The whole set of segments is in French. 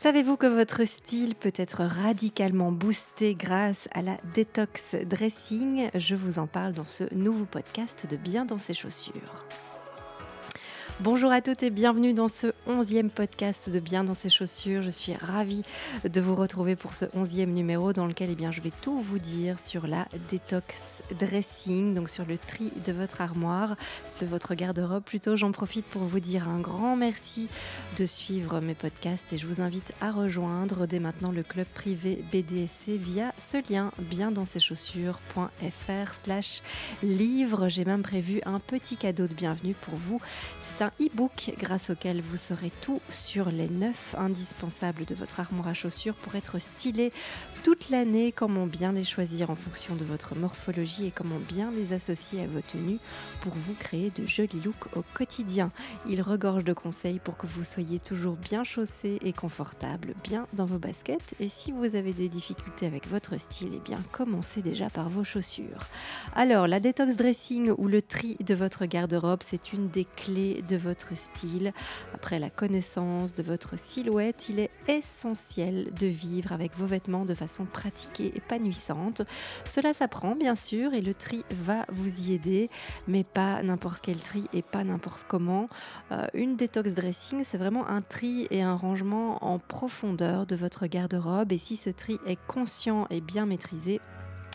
Savez-vous que votre style peut être radicalement boosté grâce à la détox dressing? Je vous en parle dans ce nouveau podcast de Bien dans ses chaussures. Bonjour à toutes et bienvenue dans ce onzième podcast de Bien dans ses chaussures. Je suis ravie de vous retrouver pour ce onzième numéro dans lequel eh bien, je vais tout vous dire sur la détox dressing, donc sur le tri de votre armoire, de votre garde-robe plutôt. J'en profite pour vous dire un grand merci de suivre mes podcasts et je vous invite à rejoindre dès maintenant le club privé BDSC via ce lien bien dans ses chaussures.fr slash livre. J'ai même prévu un petit cadeau de bienvenue pour vous. Un e-book grâce auquel vous saurez tout sur les 9 indispensables de votre armoire à chaussures pour être stylé toute l'année, comment bien les choisir en fonction de votre morphologie et comment bien les associer à vos tenues pour vous créer de jolis looks au quotidien. Il regorge de conseils pour que vous soyez toujours bien chaussé et confortable, bien dans vos baskets. Et si vous avez des difficultés avec votre style, eh bien commencez déjà par vos chaussures. Alors, la détox dressing ou le tri de votre garde-robe, c'est une des clés de votre style. Après la connaissance de votre silhouette, il est essentiel de vivre avec vos vêtements de façon pratique et épanouissante. Cela s'apprend bien sûr et le tri va vous y aider, mais pas n'importe quel tri et pas n'importe comment. Euh, une détox dressing, c'est vraiment un tri et un rangement en profondeur de votre garde-robe et si ce tri est conscient et bien maîtrisé,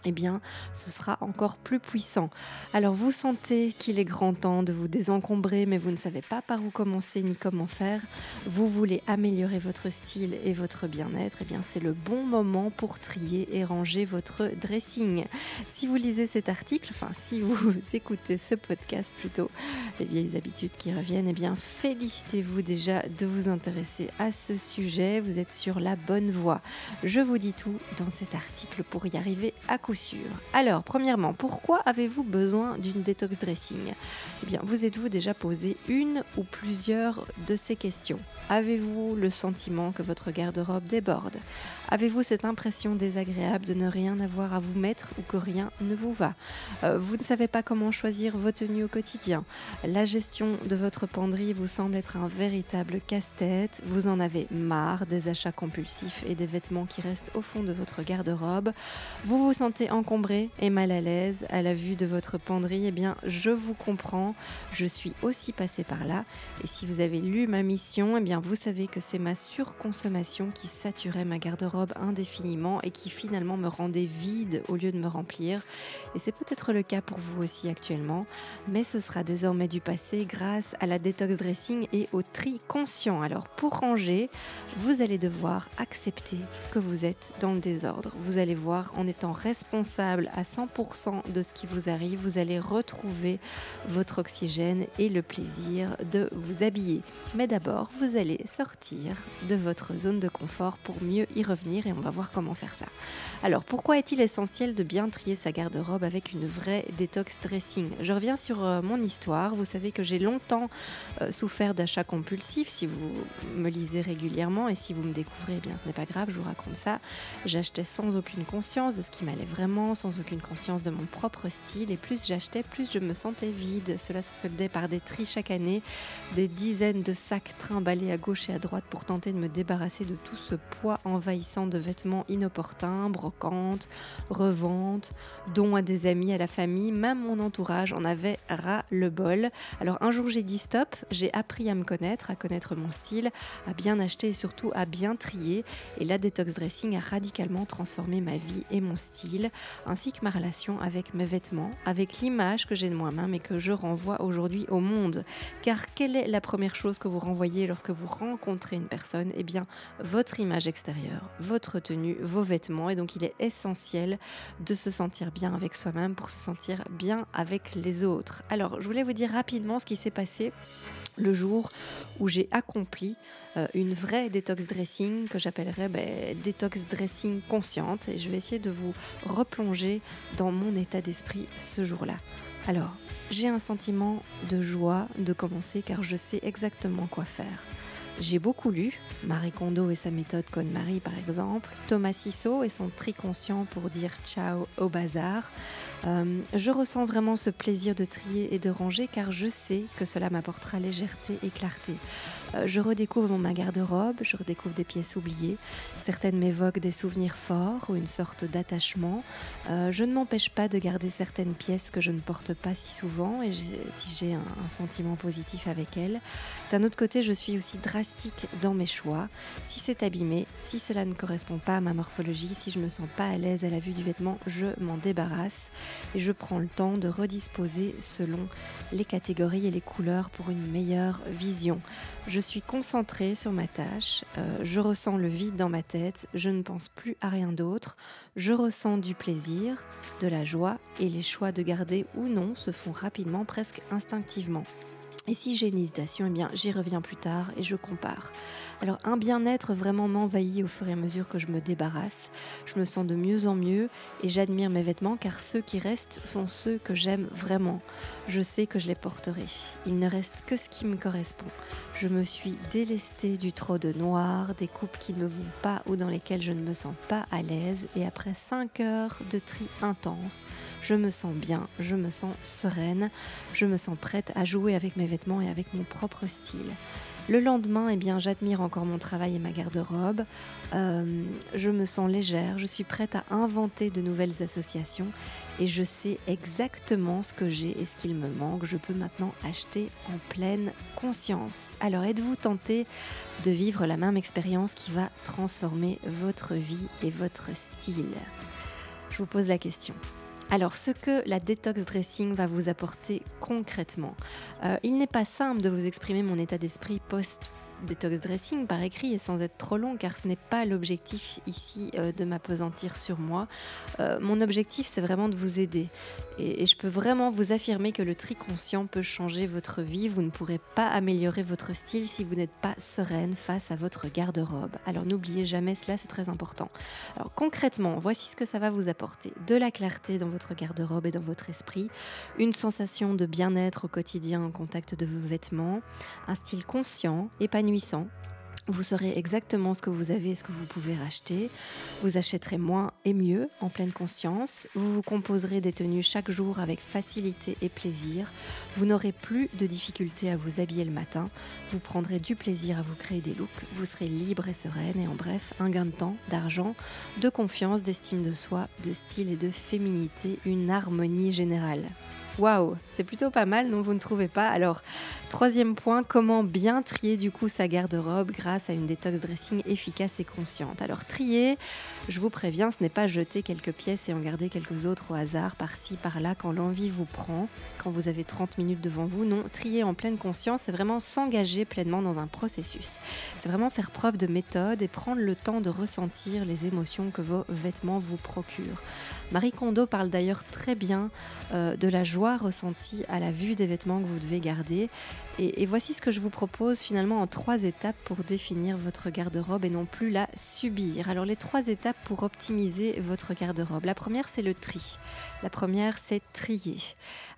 eh bien, ce sera encore plus puissant. Alors, vous sentez qu'il est grand temps de vous désencombrer, mais vous ne savez pas par où commencer ni comment faire. Vous voulez améliorer votre style et votre bien-être. Eh bien, c'est le bon moment pour trier et ranger votre dressing. Si vous lisez cet article, enfin, si vous écoutez ce podcast plutôt, les vieilles habitudes qui reviennent, eh bien, félicitez-vous déjà de vous intéresser à ce sujet. Vous êtes sur la bonne voie. Je vous dis tout dans cet article pour y arriver à coup alors, premièrement, pourquoi avez-vous besoin d'une détox dressing? Eh bien, vous êtes-vous déjà posé une ou plusieurs de ces questions? Avez-vous le sentiment que votre garde-robe déborde? Avez-vous cette impression désagréable de ne rien avoir à vous mettre ou que rien ne vous va? Euh, Vous ne savez pas comment choisir vos tenues au quotidien. La gestion de votre penderie vous semble être un véritable casse-tête. Vous en avez marre des achats compulsifs et des vêtements qui restent au fond de votre garde-robe. Vous vous sentez encombré et mal à l'aise à la vue de votre penderie, eh bien, je vous comprends. Je suis aussi passée par là. Et si vous avez lu ma mission, eh bien, vous savez que c'est ma surconsommation qui saturait ma garde-robe indéfiniment et qui finalement me rendait vide au lieu de me remplir. Et c'est peut-être le cas pour vous aussi actuellement, mais ce sera désormais du passé grâce à la détox dressing et au tri conscient. Alors, pour ranger, vous allez devoir accepter que vous êtes dans le désordre. Vous allez voir en étant responsable responsable à 100% de ce qui vous arrive, vous allez retrouver votre oxygène et le plaisir de vous habiller. Mais d'abord, vous allez sortir de votre zone de confort pour mieux y revenir et on va voir comment faire ça. Alors, pourquoi est-il essentiel de bien trier sa garde-robe avec une vraie détox dressing? Je reviens sur euh, mon histoire. Vous savez que j'ai longtemps euh, souffert d'achats compulsifs. Si vous me lisez régulièrement et si vous me découvrez, eh bien ce n'est pas grave, je vous raconte ça. J'achetais sans aucune conscience de ce qui m'allait vraiment sans aucune conscience de mon propre style. Et plus j'achetais, plus je me sentais vide. Cela se soldait par des tris chaque année, des dizaines de sacs trimballés à gauche et à droite pour tenter de me débarrasser de tout ce poids envahissant de vêtements inopportuns, brocantes, reventes, dons à des amis, à la famille, même mon entourage en avait ras le bol. Alors un jour j'ai dit stop, j'ai appris à me connaître, à connaître mon style, à bien acheter et surtout à bien trier. Et la détox dressing a radicalement transformé ma vie et mon style ainsi que ma relation avec mes vêtements, avec l'image que j'ai de moi-même et que je renvoie aujourd'hui au monde. Car quelle est la première chose que vous renvoyez lorsque vous rencontrez une personne? Eh bien, votre image extérieure, votre tenue, vos vêtements. Et donc, il est essentiel de se sentir bien avec soi-même pour se sentir bien avec les autres. Alors, je voulais vous dire rapidement ce qui s'est passé le jour où j'ai accompli euh, une vraie détox dressing que j'appellerais ben, détox dressing consciente et je vais essayer de vous replonger dans mon état d'esprit ce jour-là. Alors, j'ai un sentiment de joie de commencer car je sais exactement quoi faire. j'ai beaucoup lu, Marie Kondo et sa méthode Conne-Marie par exemple, Thomas Sissot et son tri conscient pour dire ciao au bazar. Euh, je ressens vraiment ce plaisir de trier et de ranger car je sais que cela m'apportera légèreté et clarté. Euh, je redécouvre ma garde-robe, je redécouvre des pièces oubliées. Certaines m'évoquent des souvenirs forts ou une sorte d'attachement. Euh, je ne m'empêche pas de garder certaines pièces que je ne porte pas si souvent et si j'ai un, sentiment positif avec elles. D'un autre côté, je suis aussi drastique dans mes choix. Si c'est abîmé, si cela ne correspond pas à ma morphologie, si je me sens pas à l'aise à la vue du vêtement, je m'en débarrasse et je prends le temps de redisposer selon les catégories et les couleurs pour une meilleure vision. Je suis concentrée sur ma tâche, euh, je ressens le vide dans ma tête, je ne pense plus à rien d'autre, je ressens du plaisir, de la joie et les choix de garder ou non se font rapidement, presque instinctivement. Et si j'ai une hésitation, eh bien j'y reviens plus tard et je compare. Alors un bien-être vraiment m'envahit au fur et à mesure que je me débarrasse. Je me sens de mieux en mieux et j'admire mes vêtements car ceux qui restent sont ceux que j'aime vraiment. Je sais que je les porterai. Il ne reste que ce qui me correspond. Je me suis délestée du trop de noir, des coupes qui ne me vont pas ou dans lesquelles je ne me sens pas à l'aise et après 5 heures de tri intense, je me sens bien, je me sens sereine, je me sens prête à jouer avec mes vêtements et avec mon propre style. Le lendemain, eh bien, j'admire encore mon travail et ma garde-robe. Euh, je me sens légère, je suis prête à inventer de nouvelles associations et je sais exactement ce que j'ai et ce qu'il me manque. Je peux maintenant acheter en pleine conscience. Alors, êtes-vous tenté de vivre la même expérience qui va transformer votre vie et votre style? Je vous pose la question. Alors, ce que la détox dressing va vous apporter concrètement, euh, il n'est pas simple de vous exprimer mon état d'esprit post détox dressing par écrit et sans être trop long car ce n'est pas l'objectif ici euh, de m'apesantir sur moi. Euh, mon objectif c'est vraiment de vous aider et, je peux vraiment vous affirmer que le tri conscient peut changer votre vie. Vous ne pourrez pas améliorer votre style si vous n'êtes pas sereine face à votre garde-robe. Alors n'oubliez jamais cela, c'est très important. Alors concrètement, voici ce que ça va vous apporter. De la clarté dans votre garde-robe et dans votre esprit, une sensation de bien-être au quotidien en contact de vos vêtements, un style conscient, épanoui vous saurez exactement ce que vous avez et ce que vous pouvez racheter. Vous achèterez moins et mieux en pleine conscience. Vous vous composerez des tenues chaque jour avec facilité et plaisir. Vous n'aurez plus de difficultés à vous habiller le matin. Vous prendrez du plaisir à vous créer des looks. Vous serez libre et sereine et en bref, un gain de temps, d'argent, de confiance, d'estime de soi, de style et de féminité, une harmonie générale. Waouh, c'est plutôt pas mal, non vous ne trouvez pas? Alors, troisième point, comment bien trier du coup sa garde-robe grâce à une détox dressing efficace et consciente? Alors, trier, je vous préviens, ce n'est pas jeter quelques pièces et en garder quelques autres au hasard par-ci, par-là quand l'envie vous prend, quand vous avez 30 minutes devant vous. Non, trier en pleine conscience, c'est vraiment s'engager pleinement dans un processus. C'est vraiment faire preuve de méthode et prendre le temps de ressentir les émotions que vos vêtements vous procurent. Marie Kondo parle d'ailleurs très bien euh, de la joie ressentie à la vue des vêtements que vous devez garder. Et, voici ce que je vous propose finalement en trois étapes pour définir votre garde-robe et non plus la subir. Alors les trois étapes pour optimiser votre garde-robe. La première, c'est le tri. La première, c'est trier.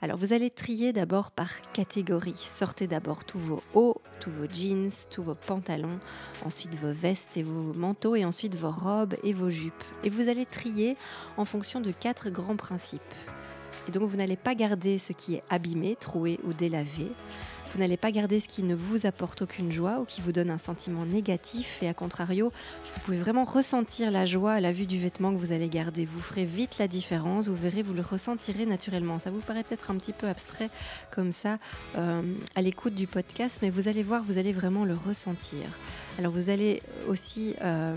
Alors vous allez trier d'abord par catégorie. Sortez d'abord tous vos hauts, tous vos jeans, tous vos pantalons, ensuite vos vestes et vos manteaux et ensuite vos robes et vos jupes. Et vous allez trier en fonction de quatre grands principes. Et donc vous n'allez pas garder ce qui est abîmé, troué ou délavé. Vous n'allez pas garder ce qui ne vous apporte aucune joie ou qui vous donne un sentiment négatif. Et à contrario, vous pouvez vraiment ressentir la joie à la vue du vêtement que vous allez garder. Vous ferez vite la différence, vous verrez, vous le ressentirez naturellement. Ça vous paraît peut-être un petit peu abstrait comme ça euh, à l'écoute du podcast, mais vous allez voir, vous allez vraiment le ressentir. Alors vous allez aussi euh,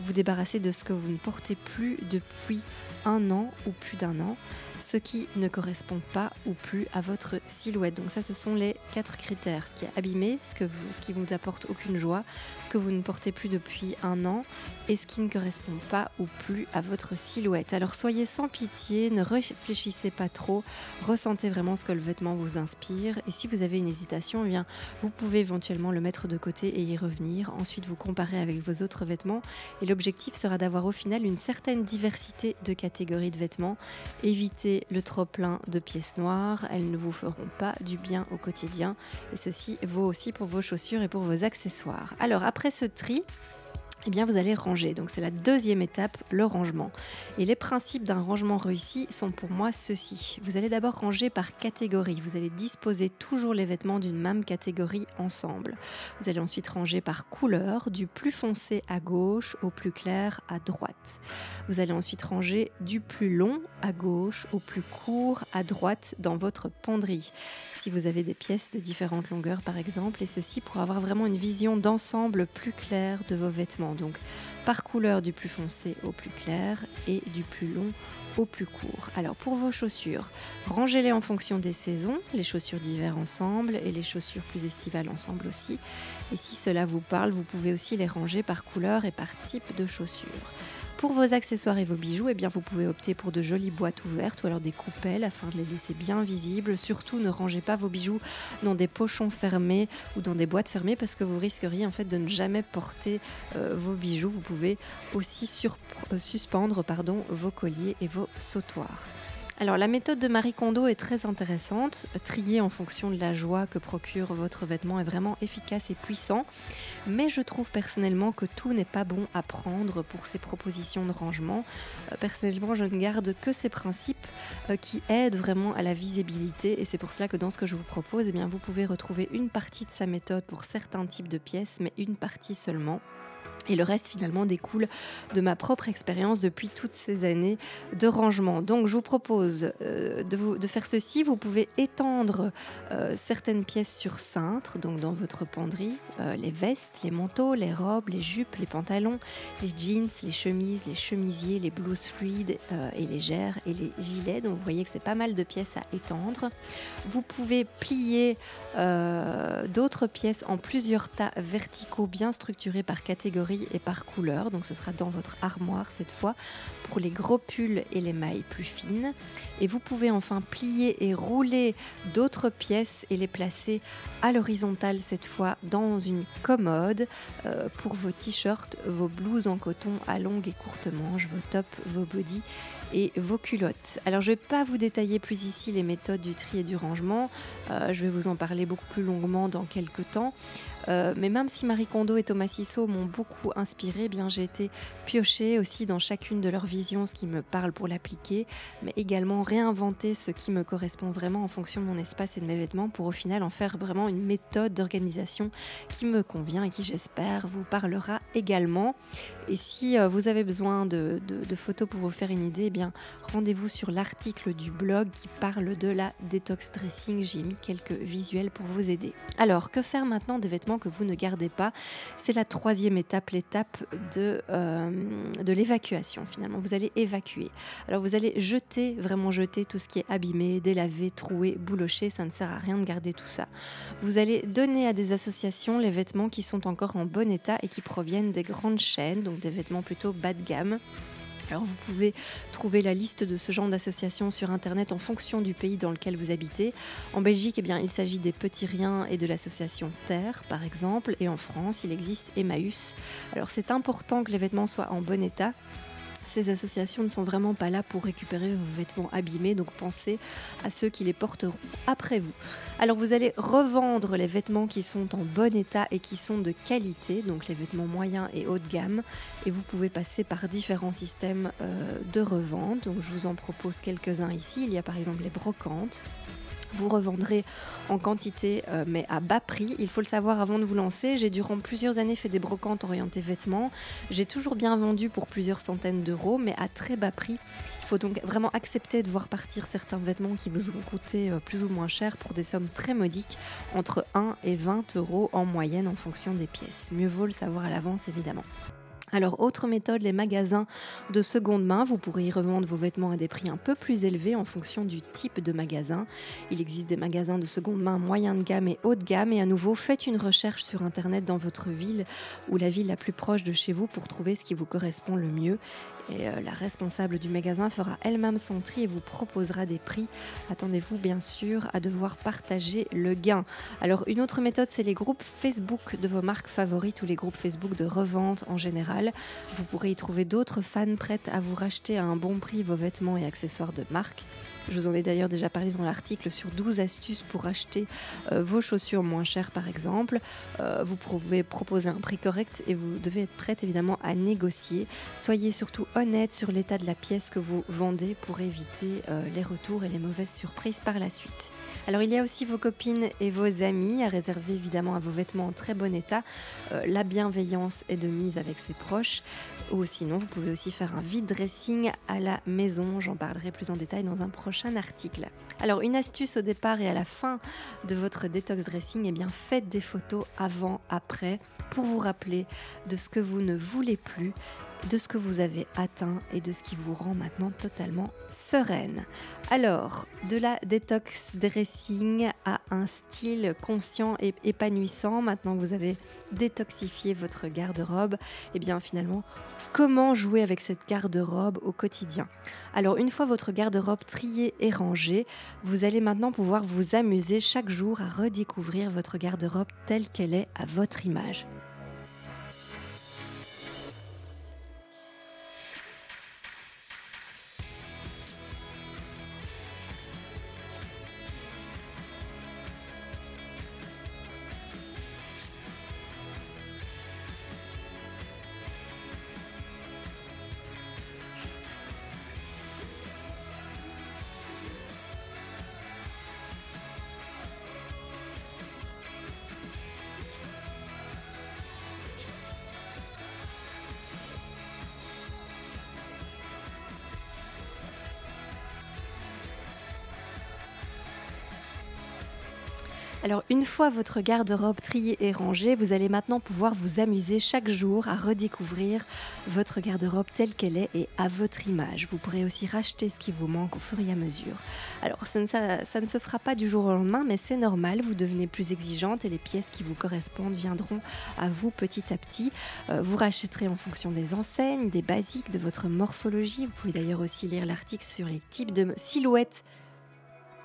vous débarrasser de ce que vous ne portez plus depuis un an ou plus d'un an ce qui ne correspond pas ou plus à votre silhouette. Donc ça, ce sont les quatre critères. Ce qui est abîmé, ce, que vous, qui vous apporte aucune joie, ce que vous ne portez plus depuis un an et ce qui ne correspond pas ou plus à votre silhouette. Alors soyez sans pitié, ne réfléchissez pas trop, ressentez vraiment ce que le vêtement vous inspire. Et si vous avez une hésitation, eh bien, vous pouvez éventuellement le mettre de côté et y revenir. Ensuite, vous comparez avec vos autres vêtements Et l'objectif sera d'avoir au final une certaine diversité de catégories de vêtements. Évitez le trop plein de pièces noires, elles ne vous feront pas du bien au quotidien. Et ceci vaut aussi pour vos chaussures et pour vos accessoires. Alors après ce tri, eh bien vous allez ranger. Donc c'est la deuxième étape, le rangement. Et les principes d'un rangement réussi sont pour moi ceux-ci. Vous allez d'abord ranger par catégorie. Vous allez disposer toujours les vêtements d'une même catégorie ensemble. Vous allez ensuite ranger par couleur, du plus foncé à gauche au plus clair à droite. Vous allez ensuite ranger du plus long à gauche au plus court à droite dans votre penderie. Si vous avez des pièces de différentes longueurs par exemple, et ceci pour avoir vraiment une vision d'ensemble plus claire de vos vêtements donc par couleur du plus foncé au plus clair et du plus long au plus court. Alors pour vos chaussures, rangez-les en fonction des saisons, les chaussures d'hiver ensemble et les chaussures plus estivales ensemble aussi. Et si cela vous parle, vous pouvez aussi les ranger par couleur et par type de chaussures. Pour vos accessoires et vos bijoux, eh bien, vous pouvez opter pour de jolies boîtes ouvertes ou alors des coupelles afin de les laisser bien visibles. Surtout, ne rangez pas vos bijoux dans des pochons fermés ou dans des boîtes fermées parce que vous risqueriez en fait de ne jamais porter euh, vos bijoux. Vous pouvez aussi euh, suspendre vos colliers et vos sautoirs. Alors la méthode de Marie Kondo est très intéressante. Trier en fonction de la joie que procure votre vêtement est vraiment efficace et puissant. Mais je trouve personnellement que tout n'est pas bon à prendre pour ces propositions de rangement. Euh, personnellement, je ne garde que ces principes euh, qui aident vraiment à la visibilité. Et c'est pour cela que dans ce que je vous propose, eh bien, vous pouvez retrouver une partie de sa méthode pour certains types de pièces, mais une partie seulement. Et le reste finalement découle de ma propre expérience depuis toutes ces années de rangement. Donc je vous propose euh, de, faire ceci. Vous pouvez étendre euh, certaines pièces sur cintre, donc dans votre penderie, euh, les vestes, les manteaux, les robes, les jupes, les pantalons, les jeans, les chemises, les chemisiers, les blouses fluides et légères et les gilets. Donc vous voyez que c'est pas mal de pièces à étendre. Vous pouvez plier d'autres pièces en plusieurs tas verticaux bien structurés par catégorie et par couleur. Donc ce sera dans votre armoire cette fois pour les gros pulls et les mailles plus fines. Et vous pouvez enfin plier et rouler d'autres pièces et les placer à l'horizontale cette fois dans une commode euh, pour vos t-shirts, vos blouses en coton à longues et courtes manches, vos tops, vos bodys et vos culottes. Alors je ne vais pas vous détailler plus ici les méthodes du tri et du rangement, euh, je vais vous en parler beaucoup plus longuement dans quelques temps. Euh, mais même si Marie Kondo et Thomas Sissot m'ont beaucoup inspiré, eh bien j'ai été piocher aussi dans chacune de leurs visions ce qui me parle pour l'appliquer, mais également réinventer ce qui me correspond vraiment en fonction de mon espace et de mes vêtements pour au final en faire vraiment une méthode d'organisation qui me convient et qui j'espère vous parlera également. Et si euh, vous avez besoin de, photos pour vous faire une idée, eh bien rendez-vous sur l'article du blog qui parle de la détox dressing. J'ai mis quelques visuels pour vous aider. Alors que faire maintenant des vêtements que vous ne gardez pas. C'est la troisième étape, l'étape de, euh, de l'évacuation finalement. Vous allez évacuer. Alors vous allez jeter, vraiment jeter tout ce qui est abîmé, délavé, troué, bouloché. Ça ne sert à rien de garder tout ça. Vous allez donner à des associations les vêtements qui sont encore en bon état et qui proviennent des grandes chaînes, donc des vêtements plutôt bas de gamme. Alors vous pouvez trouver la liste de ce genre d'associations sur internet en fonction du pays dans lequel vous habitez. En Belgique, eh il s'agit des Petits Riens et de l'association Terre, par exemple, et en France, il existe Emmaüs. Alors c'est important que les vêtements soient en bon état ces associations ne sont vraiment pas là pour récupérer vos vêtements abîmés, donc pensez à ceux qui les porteront après vous. Alors vous allez revendre les vêtements qui sont en bon état et qui sont de qualité, donc les vêtements moyens et haut de gamme, et vous pouvez passer par différents systèmes euh, de revente. Donc je vous en propose quelques-uns ici. Il y a par exemple les brocantes vous revendrez en quantité euh, mais à bas prix. Il faut le savoir avant de vous lancer. J'ai durant plusieurs années fait des brocantes orientées vêtements. J'ai toujours bien vendu pour plusieurs centaines d'euros mais à très bas prix. Il faut donc vraiment accepter de voir partir certains vêtements qui vous ont coûté euh, plus ou moins cher pour des sommes très modiques, entre 1 et 20 euros en moyenne en fonction des pièces. Mieux vaut le savoir à l'avance évidemment. Alors, autre méthode, les magasins de seconde main. Vous pourrez y revendre vos vêtements à des prix un peu plus élevés en fonction du type de magasin. Il existe des magasins de seconde main moyen de gamme et haut de gamme. Et à nouveau, faites une recherche sur Internet dans votre ville ou la ville la plus proche de chez vous pour trouver ce qui vous correspond le mieux. Et euh, la responsable du magasin fera elle-même son tri et vous proposera des prix. Attendez-vous bien sûr à devoir partager le gain. Alors, une autre méthode, c'est les groupes Facebook de vos marques favorites ou les groupes Facebook de revente en général Vous pourrez y trouver d'autres fans prêtes à vous racheter à un bon prix vos vêtements et accessoires de marque. Je vous en ai d'ailleurs déjà parlé dans l'article sur 12 astuces pour acheter euh, vos chaussures moins chères par exemple. Euh, vous pouvez proposer un prix correct et vous devez être prête évidemment à négocier. Soyez surtout honnête sur l'état de la pièce que vous vendez pour éviter euh, les retours et les mauvaises surprises par la suite. Alors il y a aussi vos copines et vos amis à réserver évidemment à vos vêtements en très bon état. la bienveillance est de mise avec ses proches. Ou sinon, vous pouvez aussi faire un vide dressing à la maison. J'en parlerai plus en détail dans un prochain article. Alors, une astuce au départ et à la fin de votre détox dressing, eh bien, faites des photos avant, après, pour vous rappeler de ce que vous ne voulez plus de ce que vous avez atteint et de ce qui vous rend maintenant totalement sereine. Alors, de la détox dressing à un style conscient et épanouissant, maintenant que vous avez détoxifié votre garde-robe, et eh bien finalement, comment jouer avec cette garde-robe au quotidien? Alors, une fois votre garde-robe triée et rangée, vous allez maintenant pouvoir vous amuser chaque jour à redécouvrir votre garde-robe telle qu'elle est à votre image. Alors une fois votre garde-robe triée et rangée, vous allez maintenant pouvoir vous amuser chaque jour à redécouvrir votre garde-robe telle qu'elle est et à votre image. Vous pourrez aussi racheter ce qui vous manque au fur et à mesure. Alors ça ne, se fera pas du jour au lendemain, mais c'est normal, vous devenez plus exigeante et les pièces qui vous correspondent viendront à vous petit à petit. Euh, vous rachèterez en fonction des enseignes, des basiques, de votre morphologie. Vous pouvez d'ailleurs aussi lire l'article sur les types de silhouettes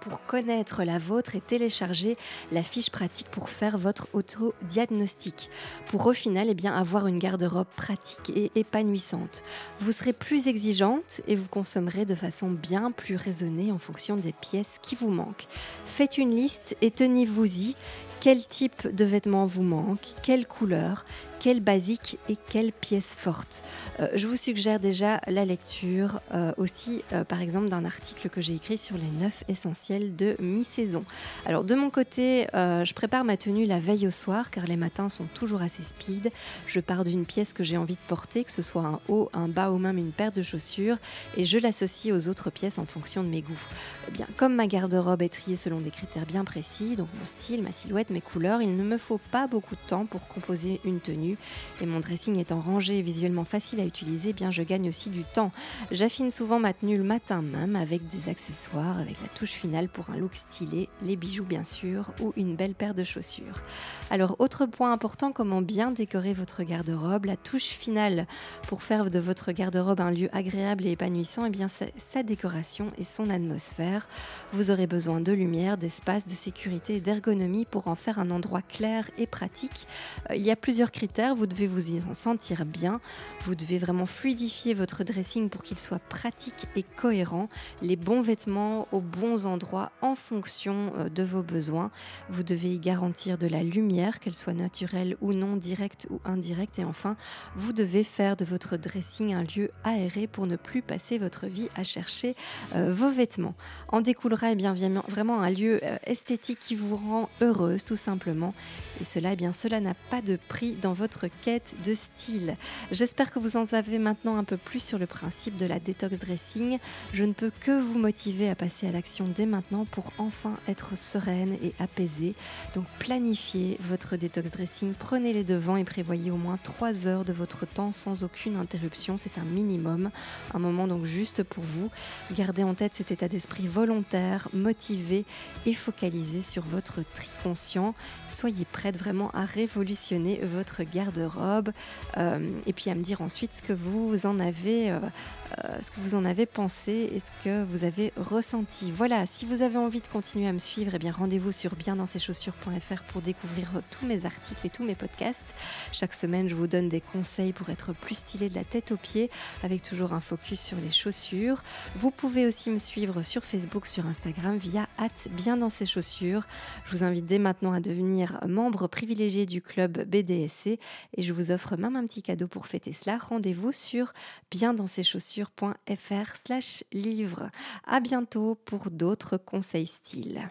pour connaître la vôtre et télécharger la fiche pratique pour faire votre auto-diagnostic. Pour au final eh bien, avoir une garde-robe pratique et épanouissante. Vous serez plus exigeante et vous consommerez de façon bien plus raisonnée en fonction des pièces qui vous manquent. Faites une liste et tenez-vous-y. Quel type de vêtements vous manque Quelle couleur? Quelle basique et quelle pièce forte. Euh, je vous suggère déjà la lecture euh, aussi, euh, par exemple, d'un article que j'ai écrit sur les 9 essentiels de mi-saison. Alors, de mon côté, je prépare ma tenue la veille au soir car les matins sont toujours assez speed. Je pars d'une pièce que j'ai envie de porter, que ce soit un haut, un bas ou même une paire de chaussures, et je l'associe aux autres pièces en fonction de mes goûts. Eh bien, comme ma garde-robe est triée selon des critères bien précis, donc mon style, ma silhouette, mes couleurs, il ne me faut pas beaucoup de temps pour composer une tenue et mon dressing étant rangé et visuellement facile à utiliser, eh bien je gagne aussi du temps. J'affine souvent ma tenue le matin même avec des accessoires, avec la touche finale pour un look stylé, les bijoux bien sûr ou une belle paire de chaussures. Alors autre point important, comment bien décorer votre garde-robe, la touche finale pour faire de votre garde-robe un lieu agréable et épanouissant, eh bien sa décoration et son atmosphère. Vous aurez besoin de lumière, d'espace, de sécurité et d'ergonomie pour en faire un endroit clair et pratique. Euh, il y a plusieurs critères vous devez vous y sentir bien, vous devez vraiment fluidifier votre dressing pour qu'il soit pratique et cohérent, les bons vêtements aux bons endroits en fonction euh, de vos besoins. Vous devez y garantir de la lumière, qu'elle soit naturelle ou non, directe ou indirecte. Et enfin, vous devez faire de votre dressing un lieu aéré pour ne plus passer votre vie à chercher euh, vos vêtements. En découlera eh bien, vraiment un lieu euh, esthétique qui vous rend heureuse tout simplement. Et cela, eh bien, cela n'a pas de prix dans votre quête de style. J'espère que vous en savez maintenant un peu plus sur le principe de la détox dressing. Je ne peux que vous motiver à passer à l'action dès maintenant pour enfin être sereine et apaisée. Donc planifiez votre détox dressing, prenez les devants et prévoyez au moins 3 heures de votre temps sans aucune interruption. C'est un minimum, un moment donc juste pour vous. Gardez en tête cet état d'esprit volontaire, motivé et focalisé sur votre tri conscient. Soyez prête vraiment à révolutionner votre garde-robe et puis à me dire ensuite ce que vous en avez, ce que vous en avez pensé et ce que vous avez ressenti. Voilà, si vous avez envie de continuer à me suivre, eh bien rendez-vous sur biendansceschaussures.fr pour découvrir tous mes articles et tous mes podcasts. Chaque semaine, je vous donne des conseils pour être plus stylé de la tête aux pieds avec toujours un focus sur les chaussures. Vous pouvez aussi me suivre sur Facebook, sur Instagram via bien ses chaussures. Je vous invite dès maintenant à devenir membre privilégié du club BDSC et je vous offre même un petit cadeau pour fêter cela. Rendez-vous sur biendansceschaussures.fr slash livre. À bientôt pour d'autres conseils style.